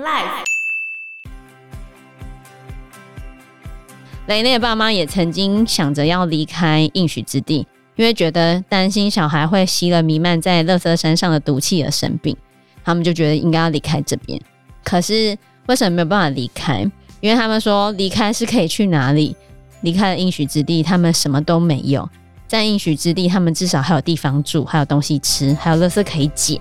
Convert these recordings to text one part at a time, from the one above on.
雷。雷内的爸妈也曾经想着要离开应许之地，因为觉得担心小孩会吸了弥漫在乐色山上的毒气而生病，他们就觉得应该要离开这边。可是为什么没有办法离开？因为他们说离开是可以去哪里？离开了应许之地，他们什么都没有。在应许之地，他们至少还有地方住，还有东西吃，还有乐色可以捡。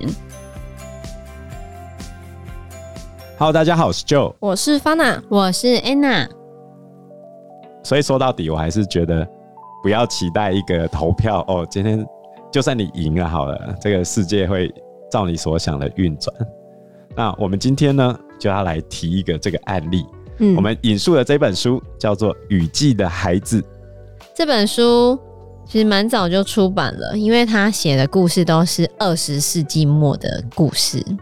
Hello，大家好，我是 Joe，我是 Fana，我是 Anna。所以说到底，我还是觉得不要期待一个投票哦。今天就算你赢了好了，这个世界会照你所想的运转。那我们今天呢，就要来提一个这个案例。嗯，我们引述的这本书叫做《雨季的孩子》。这本书其实蛮早就出版了，因为他写的故事都是二十世纪末的故事。《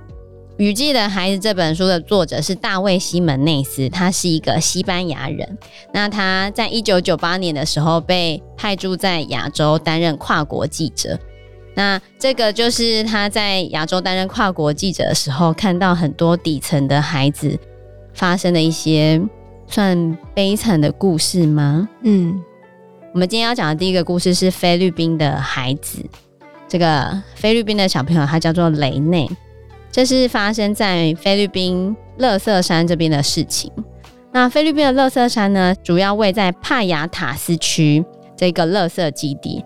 雨季的孩子》这本书的作者是大卫·西门内斯，他是一个西班牙人。那他在一九九八年的时候被派驻在亚洲担任跨国记者。那这个就是他在亚洲担任跨国记者的时候，看到很多底层的孩子发生的一些算悲惨的故事吗？嗯，我们今天要讲的第一个故事是菲律宾的孩子。这个菲律宾的小朋友他叫做雷内。这是发生在菲律宾垃圾山这边的事情。那菲律宾的垃圾山呢，主要位在帕亚塔斯区这个垃圾基地。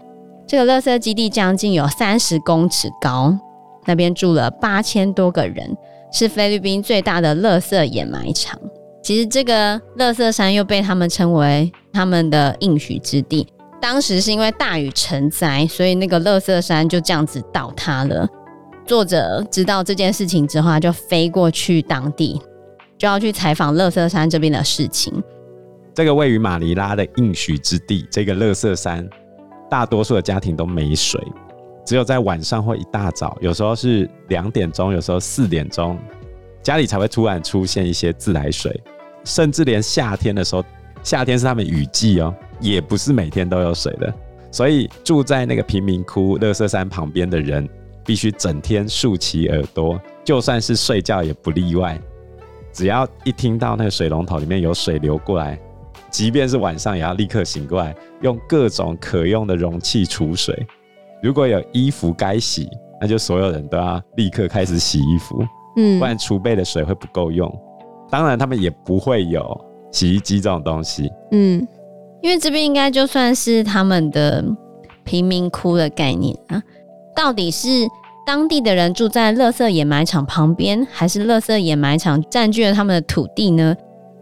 这个垃圾基地将近有三十公尺高，那边住了八千多个人，是菲律宾最大的垃圾掩埋场。其实这个垃圾山又被他们称为他们的应许之地。当时是因为大雨成灾，所以那个垃圾山就这样子倒塌了。作者知道这件事情之后，他就飞过去当地，就要去采访乐色山这边的事情。这个位于马尼拉的应许之地，这个乐色山，大多数的家庭都没水，只有在晚上或一大早，有时候是两点钟，有时候四点钟，家里才会突然出现一些自来水。甚至连夏天的时候，夏天是他们雨季哦，也不是每天都有水的。所以住在那个贫民窟乐色山旁边的人，必须整天竖起耳朵，就算是睡觉也不例外。只要一听到那个水龙头里面有水流过来，即便是晚上也要立刻醒过来，用各种可用的容器储水。如果有衣服该洗，那就所有人都要立刻开始洗衣服，嗯，不然储备的水会不够用。当然，他们也不会有洗衣机这种东西，嗯，因为这边应该就算是他们的贫民窟的概念啊。到底是当地的人住在垃圾掩埋场旁边，还是垃圾掩埋场占据了他们的土地呢？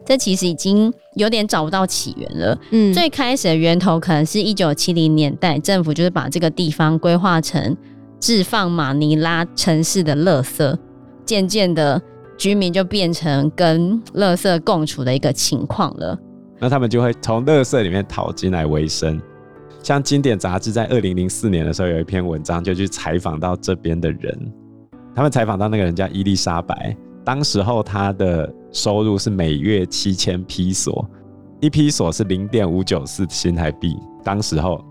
这其实已经有点找不到起源了。嗯，最开始的源头可能是一九七零年代，政府就是把这个地方规划成置放马尼拉城市的垃圾，渐渐的居民就变成跟垃圾共处的一个情况了。那他们就会从垃圾里面讨进来为生。像经典杂志在二零零四年的时候有一篇文章，就去采访到这边的人。他们采访到那个人叫伊丽莎白，当时候他的收入是每月七千披索，一披索是零点五九四新台币，当时候，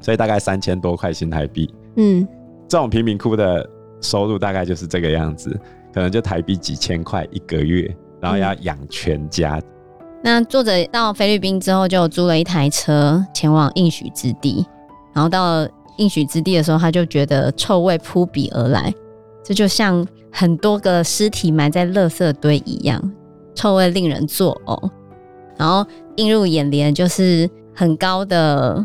所以大概三千多块新台币。嗯，这种贫民窟的收入大概就是这个样子，可能就台币几千块一个月，然后要养全家。嗯那作者到菲律宾之后，就租了一台车前往应许之地。然后到了应许之地的时候，他就觉得臭味扑鼻而来，这就像很多个尸体埋在垃圾堆一样，臭味令人作呕。然后映入眼帘就是很高的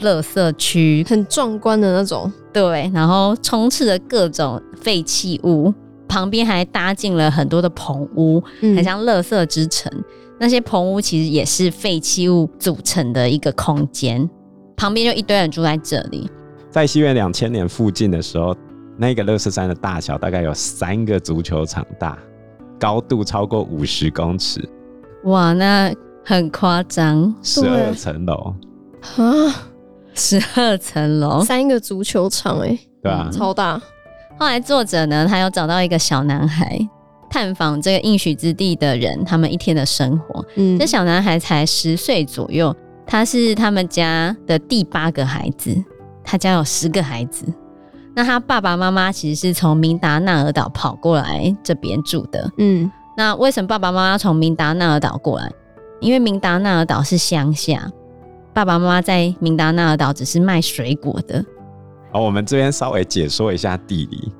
垃圾区，很壮观的那种。对，然后充斥着各种废弃物，旁边还搭建了很多的棚屋，很像垃圾之城。嗯那些棚屋其实也是废弃物组成的一个空间，旁边就一堆人住在这里。在西元两千年附近的时候，那个垃圾山的大小大概有三个足球场大，高度超过五十公尺。哇，那很夸张，十二层楼啊，十二层楼，三个足球场，哎，对啊，超大。后来作者呢，他有找到一个小男孩。探访这个应许之地的人，他们一天的生活。嗯，这小男孩才十岁左右，他是他们家的第八个孩子，他家有十个孩子。那他爸爸妈妈其实是从明达纳尔岛跑过来这边住的。嗯，那为什么爸爸妈妈从明达纳尔岛过来？因为明达纳尔岛是乡下，爸爸妈妈在明达纳尔岛只是卖水果的。好，我们这边稍微解说一下地理。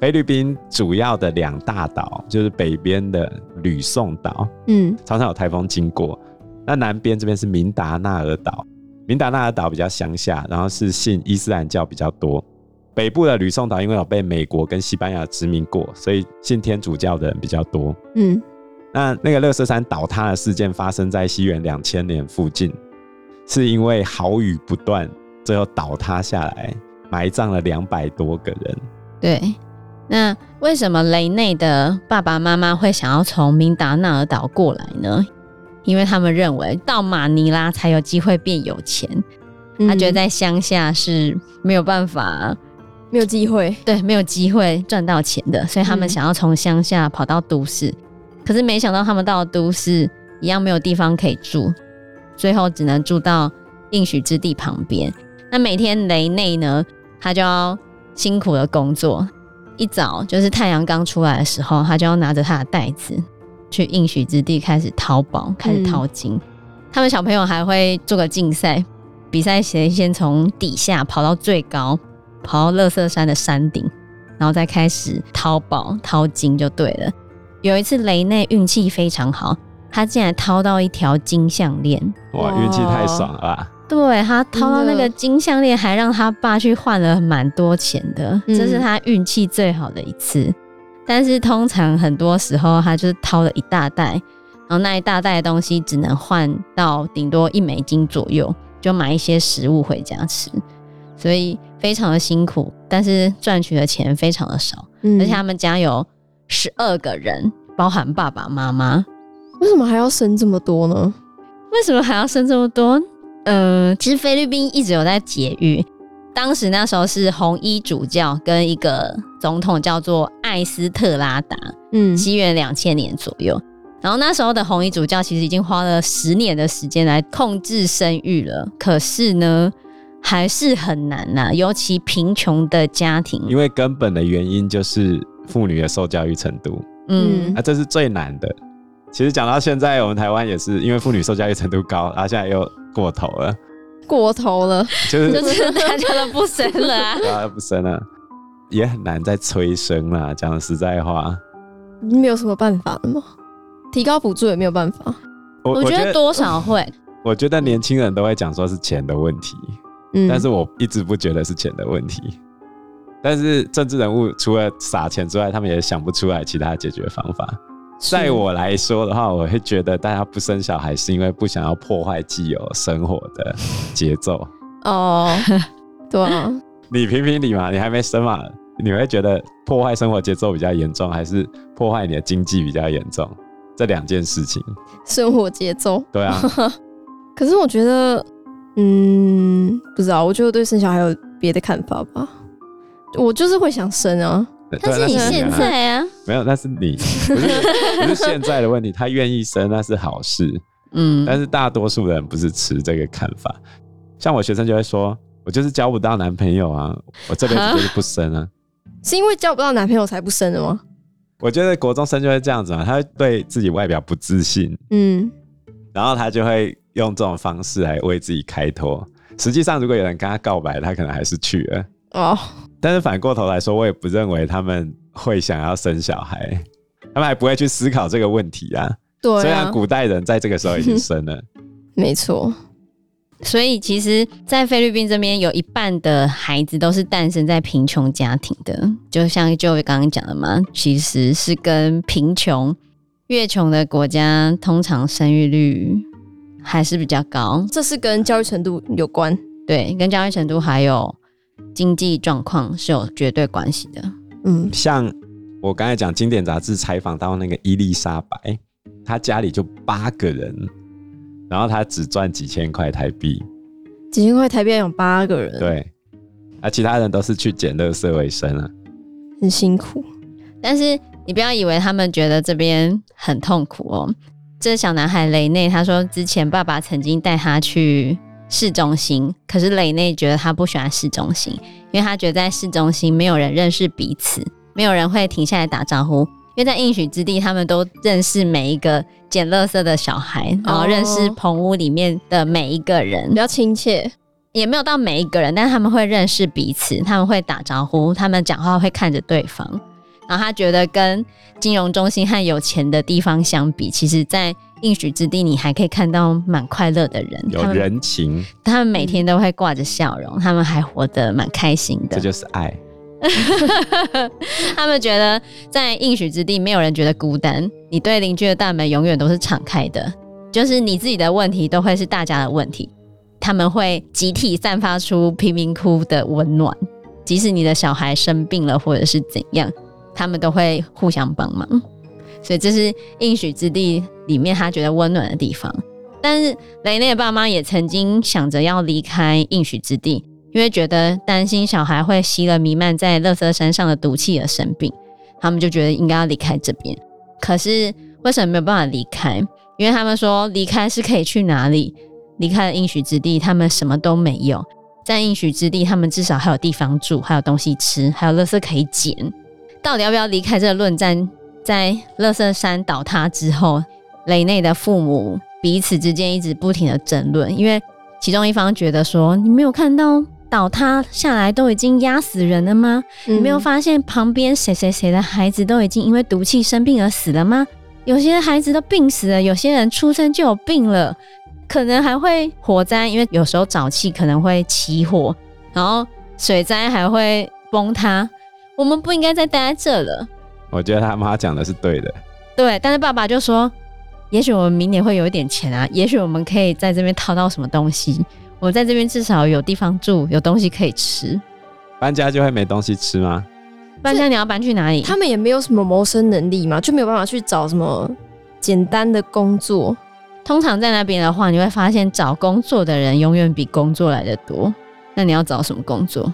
菲律宾主要的两大岛就是北边的吕宋岛，嗯，常常有台风经过。那南边这边是明达纳尔岛，明达纳尔岛比较乡下，然后是信伊斯兰教比较多。北部的吕宋岛因为有被美国跟西班牙殖民过，所以信天主教的人比较多。嗯，那那个垃圾山倒塌的事件发生在西元两千年附近，是因为豪雨不断，最后倒塌下来，埋葬了两百多个人。对。那为什么雷内的爸爸妈妈会想要从明达纳尔岛过来呢？因为他们认为到马尼拉才有机会变有钱，嗯、他觉得在乡下是没有办法，没有机会，对，没有机会赚到钱的，所以他们想要从乡下跑到都市。嗯、可是没想到他们到了都市一样没有地方可以住，最后只能住到应许之地旁边。那每天雷内呢，他就要辛苦的工作。一早就是太阳刚出来的时候，他就要拿着他的袋子去应许之地开始淘宝，开始淘金。嗯、他们小朋友还会做个竞赛，比赛谁先从底下跑到最高，跑到乐色山的山顶，然后再开始淘宝淘金就对了。有一次雷内运气非常好，他竟然淘到一条金项链，哇，运气太爽了吧！对，他掏到那个金项链，还让他爸去换了蛮多钱的，这是他运气最好的一次。嗯、但是通常很多时候，他就是掏了一大袋，然后那一大袋的东西只能换到顶多一美金左右，就买一些食物回家吃，所以非常的辛苦，但是赚取的钱非常的少。嗯、而且他们家有十二个人，包含爸爸妈妈，为什么还要生这么多呢？为什么还要生这么多？嗯，其实菲律宾一直有在节育。当时那时候是红衣主教跟一个总统叫做艾斯特拉达，嗯，西元两千年左右。然后那时候的红衣主教其实已经花了十年的时间来控制生育了，可是呢，还是很难呐、啊，尤其贫穷的家庭，因为根本的原因就是妇女的受教育程度，嗯，啊，这是最难的。其实讲到现在，我们台湾也是因为妇女受教育程度高，然后现在又。过头了，过头了，就是 就是大家都不生了啊，大家不生了，也很难再催生了。讲实在话，没有什么办法了吗？提高补助也没有办法。我，我觉得多少会，我觉得年轻人都会讲说是钱的问题，嗯，但是我一直不觉得是钱的问题。但是政治人物除了撒钱之外，他们也想不出来其他解决方法。在我来说的话，我会觉得大家不生小孩是因为不想要破坏既有生活的节奏。哦，对啊，你评评理嘛，你还没生嘛，你会觉得破坏生活节奏比较严重，还是破坏你的经济比较严重？这两件事情。生活节奏。对啊。可是我觉得，嗯，不知道，我觉得对生小孩有别的看法吧。我就是会想生啊。但是你现在啊，没有，那是你，不是不是现在的问题。他愿意生，那是好事，嗯。但是大多数人不是持这个看法。像我学生就会说，我就是交不到男朋友啊，我这辈子就是不生啊。是因为交不到男朋友才不生的吗？我觉得国中生就会这样子嘛，他会对自己外表不自信，嗯，然后他就会用这种方式来为自己开脱。实际上，如果有人跟他告白，他可能还是去了哦。但是反过头来说，我也不认为他们会想要生小孩，他们还不会去思考这个问题啊。对啊，虽然古代人在这个时候已经生了，没错。所以其实，在菲律宾这边，有一半的孩子都是诞生在贫穷家庭的。就像就刚刚讲的嘛，其实是跟贫穷，越穷的国家通常生育率还是比较高。这是跟教育程度有关，对，跟教育程度还有。经济状况是有绝对关系的。嗯，像我刚才讲，经典杂志采访到那个伊丽莎白，她家里就八个人，然后她只赚几千块台币。几千块台币有八个人？对，啊，其他人都是去捡垃圾为生啊，很辛苦。但是你不要以为他们觉得这边很痛苦哦。这小男孩雷内他说，之前爸爸曾经带他去。市中心，可是蕾内觉得他不喜欢市中心，因为他觉得在市中心没有人认识彼此，没有人会停下来打招呼，因为在应许之地，他们都认识每一个捡垃圾的小孩，然后认识棚屋里面的每一个人，比较亲切。也没有到每一个人，但是他们会认识彼此，他们会打招呼，他们讲话会看着对方。然后他觉得跟金融中心和有钱的地方相比，其实，在应许之地，你还可以看到蛮快乐的人，有人情，他们，他们每天都会挂着笑容，他们还活得蛮开心的。这就是爱。他们觉得在应许之地，没有人觉得孤单。你对邻居的大门永远都是敞开的，就是你自己的问题都会是大家的问题。他们会集体散发出贫民窟的温暖，即使你的小孩生病了或者是怎样，他们都会互相帮忙。所以这是应许之地里面他觉得温暖的地方。但是雷内的爸妈也曾经想着要离开应许之地，因为觉得担心小孩会吸了弥漫在垃圾山上的毒气而生病，他们就觉得应该要离开这边。可是为什么没有办法离开？因为他们说离开是可以去哪里？离开了应许之地，他们什么都没有。在应许之地，他们至少还有地方住，还有东西吃，还有垃圾可以捡。到底要不要离开这个论战？在乐色山倒塌之后，雷内的父母彼此之间一直不停的争论，因为其中一方觉得说：“你没有看到倒塌下来都已经压死人了吗？嗯、你没有发现旁边谁谁谁的孩子都已经因为毒气生病而死了吗？有些孩子都病死了，有些人出生就有病了。”可能还会火灾，因为有时候沼气可能会起火，然后水灾还会崩塌。我们不应该再待在这了。我觉得他妈讲的是对的。对，但是爸爸就说：“也许我们明年会有一点钱啊，也许我们可以在这边淘到什么东西。我在这边至少有地方住，有东西可以吃。搬家就会没东西吃吗？搬家你要搬去哪里？他们也没有什么谋生能力嘛，就没有办法去找什么简单的工作。”通常在那边的话，你会发现找工作的人永远比工作来的多。那你要找什么工作？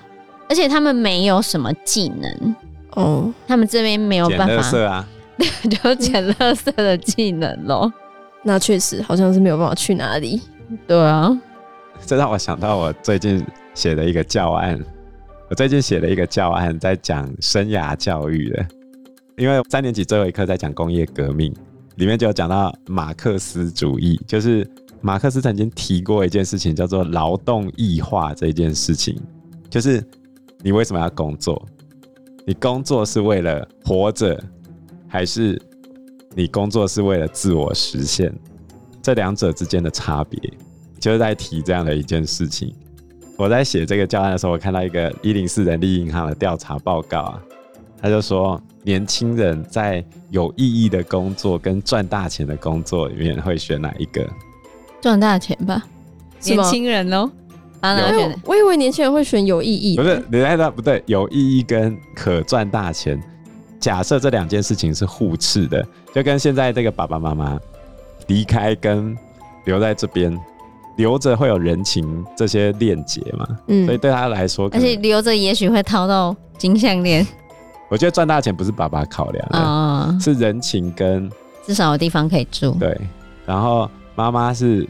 而且他们没有什么技能哦，他们这边没有办法。捡垃圾啊，就捡垃圾的技能咯。那确实好像是没有办法去哪里。对啊，这让我想到我最近写的一个教案。我最近写了一个教案，在讲生涯教育的，因为三年级最后一课在讲工业革命。里面就有讲到马克思主义，就是马克思曾经提过一件事情，叫做劳动异化这件事情，就是你为什么要工作？你工作是为了活着，还是你工作是为了自我实现？这两者之间的差别，就是在提这样的一件事情。我在写这个教案的时候，我看到一个一零四人力银行的调查报告啊，他就说。年轻人在有意义的工作跟赚大钱的工作里面会选哪一个？赚大钱吧，年轻人哦。啊，我选。我以为年轻人会选有意义。不是，你猜的不对。有意义跟可赚大钱，假设这两件事情是互斥的，就跟现在这个爸爸妈妈离开跟留在这边，留着会有人情这些链接嘛？嗯，所以对他来说，而且留着也许会掏到金项链。我觉得赚大钱不是爸爸考量的，哦、是人情跟至少有地方可以住。对，然后妈妈是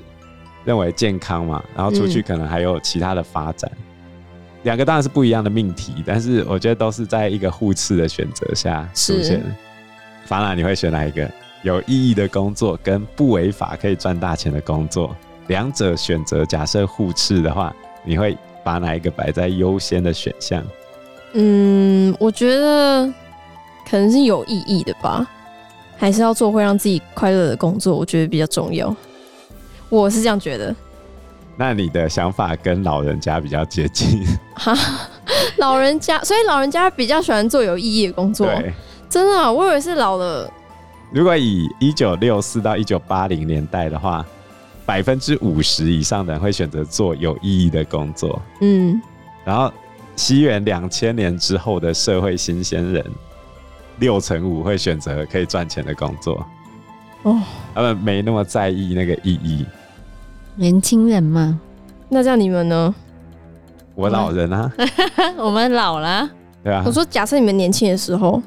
认为健康嘛，然后出去可能还有其他的发展。两、嗯、个当然是不一样的命题，但是我觉得都是在一个互斥的选择下出现。法兰，你会选哪一个？有意义的工作跟不违法可以赚大钱的工作，两者选择假设互斥的话，你会把哪一个摆在优先的选项？嗯，我觉得可能是有意义的吧，还是要做会让自己快乐的工作，我觉得比较重要。我是这样觉得。那你的想法跟老人家比较接近。哈，老人家，所以老人家比较喜欢做有意义的工作。对，真的啊，我以为是老了。如果以一九六四到一九八零年代的话，百分之五十以上的人会选择做有意义的工作。嗯，然后。西元两千年之后的社会新鲜人，六成五会选择可以赚钱的工作。哦，他们没那么在意那个意义。年轻人嘛，那这样你们呢？我老人啊，我们老了。对啊。我说，假设你们年轻的时候，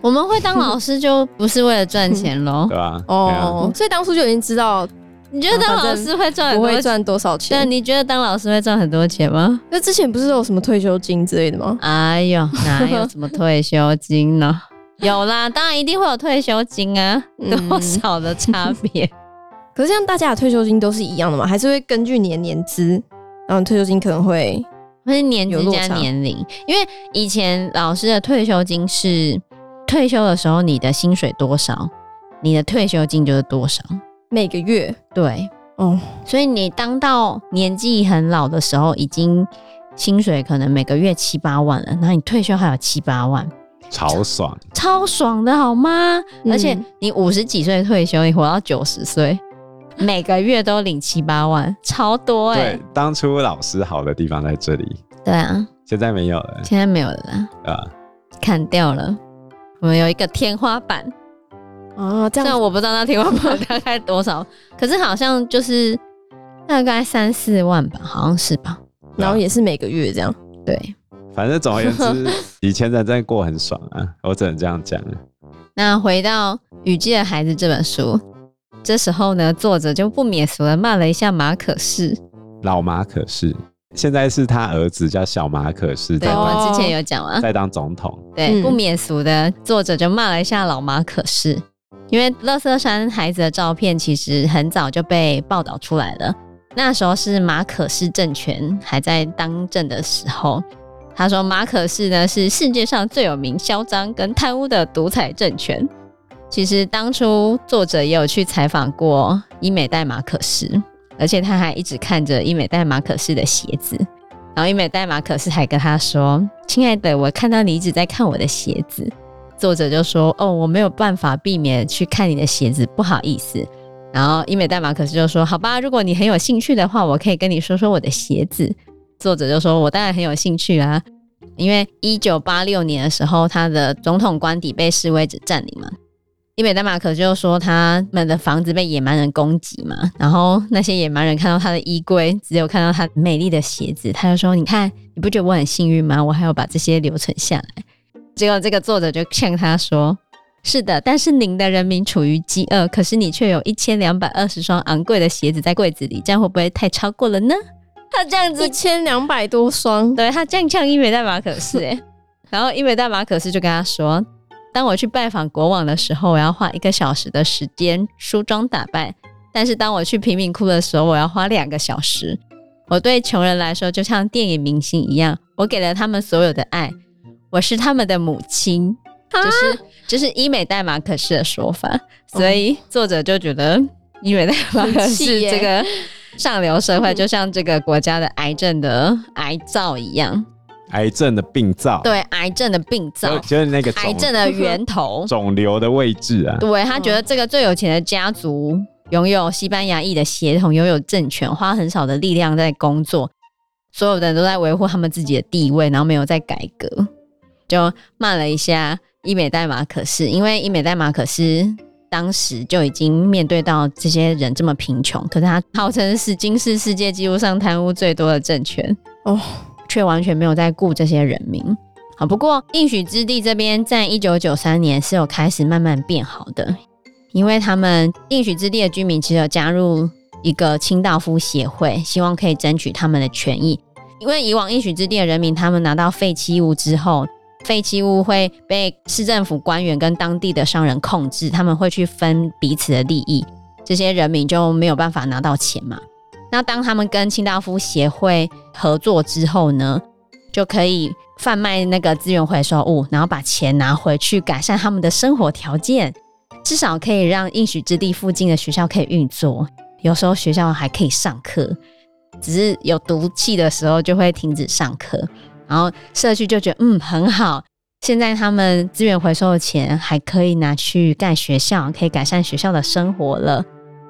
我们会当老师，就不是为了赚钱喽？对吧？哦，所以当初就已经知道。你觉得当老师会赚？不会赚多少钱？对，你觉得当老师会赚很多钱吗？那之前不是有什么退休金之类的吗？哎呦，哪有什么退休金呢？有啦，当然一定会有退休金啊，嗯多少的差别？可是像大家的退休金都是一样的嘛？还是会根据你的年资，然后退休金可能会会是年资加年龄？因为以前老师的退休金是退休的时候你的薪水多少，你的退休金就是多少。每个月对，哦，所以你当到年纪很老的时候，已经薪水可能每个月七八万了，然后你退休还有七八万，超爽。超爽的好吗？嗯而且你五十几岁退休，你活到九十岁，每个月都领七八万，超多哎、对，当初老师好的地方在这里，对啊，现在没有了现在没有了啦，啊。砍掉了。我们有一个天花板，哦，这样我不知道那天花板大概多少，可是好像就是大概三四万吧，好像是吧？然后也是每个月这样。对。反正总而言之，以前人真的过很爽啊，我只能这样讲。那回到《雨季的孩子》这本书，这时候呢，作者就不免俗的骂了一下马可仕。老马可仕，现在是他儿子叫小马可仕对，我们之前有讲啊，在当总统。对，嗯不免俗的作者就骂了一下老马可仕，因为乐色山孩子的照片其实很早就被报道出来了，那时候是马可仕政权还在当政的时候。他说马可仕呢是世界上最有名嚣张跟贪污的独裁政权。其实当初作者也有去采访过伊美代马可仕，而且他还一直看着伊美代马可仕的鞋子。然后伊美代马可仕还跟他说：“亲爱的，我看到你一直在看我的鞋子。”作者就说：“哦，我没有办法避免去看你的鞋子，不好意思。”然后伊美代马可仕就说：“好吧，如果你很有兴趣的话，我可以跟你说说我的鞋子。”作者就说：“我当然很有兴趣啊，因为一九八六年的时候，他的总统官邸被示威者占领嘛。伊美丹马可就说他们的房子被野蛮人攻击嘛，然后那些野蛮人看到他的衣柜，只有看到他美丽的鞋子，他就说：‘你看，你不觉得我很幸运吗？我还要把这些留存下来。’结果这个作者就劝他说：‘是的，但是您的人民处于饥饿，可是你却有一千两百二十双昂贵的鞋子在柜子里，这样会不会太超过了呢？’他这样子一千两百多双，对他这样呛伊美代马可斯哎，然后伊美代马可斯就跟他说：“当我去拜访国王的时候，我要花一个小时的时间梳妆打扮；但是当我去贫民窟的时候，我要花两个小时。我对穷人来说，就像电影明星一样，我给了他们所有的爱，我是他们的母亲。”就是就是伊美代马可斯的说法，所以作者就觉得伊美代马可斯这个。上流社会就像这个国家的癌症的癌灶一样，癌症的病灶，对，癌症的病灶，就就是那个癌症的源头，肿瘤的位置啊。对，他觉得这个最有钱的家族拥有西班牙裔的血统，拥有政权，花很少的力量在工作，所有的人都在维护他们自己的地位，然后没有在改革，就骂了一下伊美代马可是，因为伊美代马可仕。当时就已经面对到这些人这么贫穷，可是他号称是今世世界纪录上贪污最多的政权哦，却完全没有在顾这些人民。好，不过应许之地这边在一九九三年是有开始慢慢变好的，因为他们应许之地的居民其实有加入一个清道夫协会，希望可以争取他们的权益。因为以往应许之地的人民，他们拿到废弃物之后。废弃物会被市政府官员跟当地的商人控制，他们会去分彼此的利益，这些人民就没有办法拿到钱嘛。那当他们跟清道夫协会合作之后呢，就可以贩卖那个资源回收物，然后把钱拿回去改善他们的生活条件，至少可以让应许之地附近的学校可以运作，有时候学校还可以上课，只是有毒气的时候就会停止上课。然后社区就觉得嗯很好，现在他们资源回收的钱还可以拿去盖学校，可以改善学校的生活了。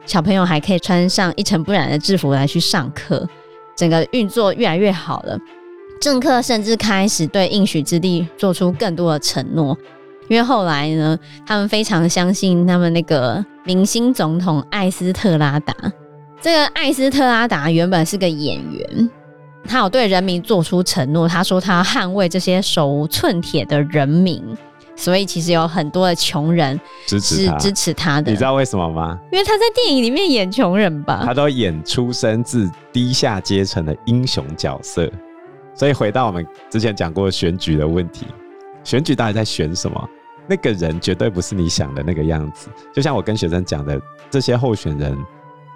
小朋友还可以穿上一尘不染的制服来去上课，整个运作越来越好了。政客甚至开始对应许之地做出更多的承诺，因为后来呢，他们非常相信他们那个明星总统艾斯特拉达。这个艾斯特拉达原本是个演员。他有对人民做出承诺，他说他要捍卫这些手无寸铁的人民，所以其实有很多的穷人支持他，支持他的。你知道为什么吗？因为他在电影里面演穷人吧，他都演出身自低下阶层的英雄角色。所以回到我们之前讲过选举的问题，选举到底在选什么？那个人绝对不是你想的那个样子。就像我跟学生讲的，这些候选人，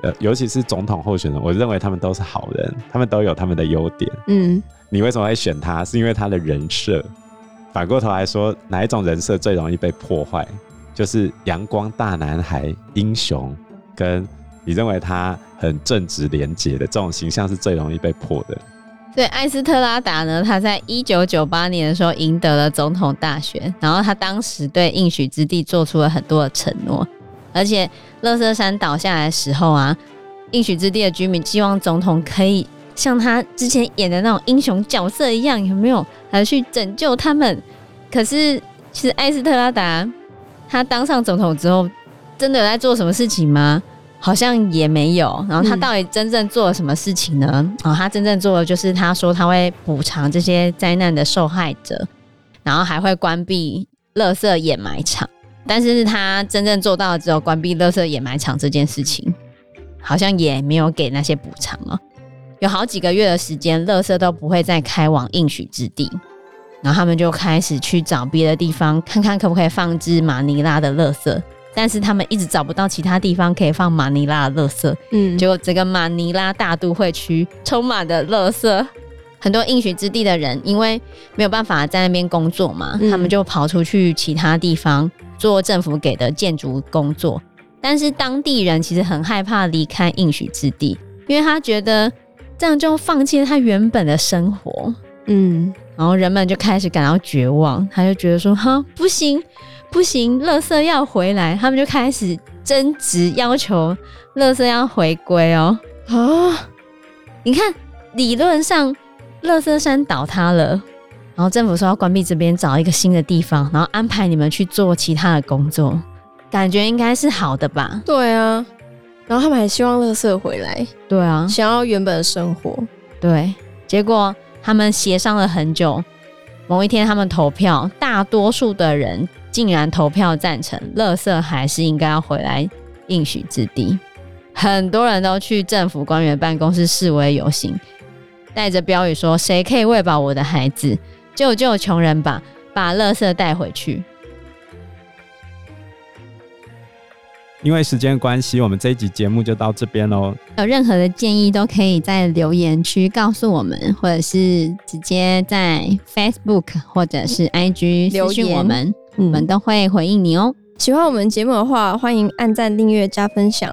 呃，尤其是总统候选人，我认为他们都是好人，他们都有他们的优点。嗯，你为什么会选他？是因为他的人设。反过头来说，哪一种人设最容易被破坏？就是阳光大男孩、英雄，跟你认为他很正直廉洁的这种形象是最容易被破的。所以，艾斯特拉达呢，他在一九九八年的时候赢得了总统大选，然后他当时对应许之地做出了很多的承诺，而且乐色山倒下来的时候啊，应许之地的居民希望总统可以像他之前演的那种英雄角色一样，有没有来去拯救他们？可是，其实艾斯特拉达。他当上总统之后，真的有在做什么事情吗？好像也没有。然后他到底真正做了什么事情呢？哦，他真正做的就是他说他会补偿这些灾难的受害者，然后还会关闭垃圾掩埋场。但是他真正做到的只有关闭垃圾掩埋场这件事情，好像也没有给那些补偿了。有好几个月的时间，垃圾都不会再开往应许之地。然后他们就开始去找别的地方，看看可不可以放置马尼拉的垃圾，但是他们一直找不到其他地方可以放马尼拉的垃圾。嗯，结果整个马尼拉大都会区充满了垃圾，很多应许之地的人因为没有办法在那边工作嘛，嗯、他们就跑出去其他地方做政府给的建筑工作。但是当地人其实很害怕离开应许之地，因为他觉得这样就放弃了他原本的生活。嗯。然后人们就开始感到绝望，他就觉得说：“哈，不行，不行，垃圾要回来。”他们就开始争执，要求垃圾要回归哦。啊，你看，理论上垃圾山倒塌了，然后政府说要关闭这边，找一个新的地方，然后安排你们去做其他的工作，感觉应该是好的吧？对啊，然后他们还希望乐色回来，对啊，想要原本的生活，对，结果。他们协商了很久，某一天他们投票，大多数的人竟然投票赞成，乐色还是应该要回来应许之地。很多人都去政府官员办公室示威游行，带着标语说：“谁可以喂饱我的孩子？救救穷人吧！把垃圾带回去。”因为时间关系，我们这一集节目就到这边喽。有任何的建议都可以在留言区告诉我们，或者是直接在 Facebook 或者是 IG 留言我们，我们都会回应你哦。喜欢我们节目的话，欢迎按赞、订阅、加分享。